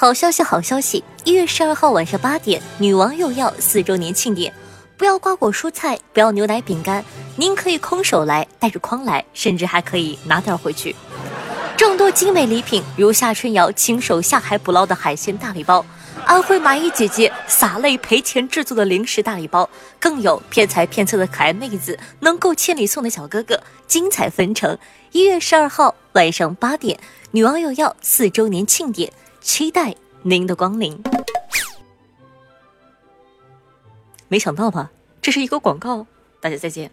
好消息，好消息！一月十二号晚上八点，女王又要四周年庆典，不要瓜果蔬菜，不要牛奶饼干，您可以空手来，带着筐来，甚至还可以拿点回去。众多精美礼品，如夏春瑶亲手下海捕捞的海鲜大礼包，安徽蚂蚁姐姐洒泪赔钱制作的零食大礼包，更有骗财骗色的可爱妹子能够千里送的小哥哥，精彩纷呈。一月十二号晚上八点，女王又要四周年庆典。期待您的光临。没想到吧，这是一个广告。大家再见。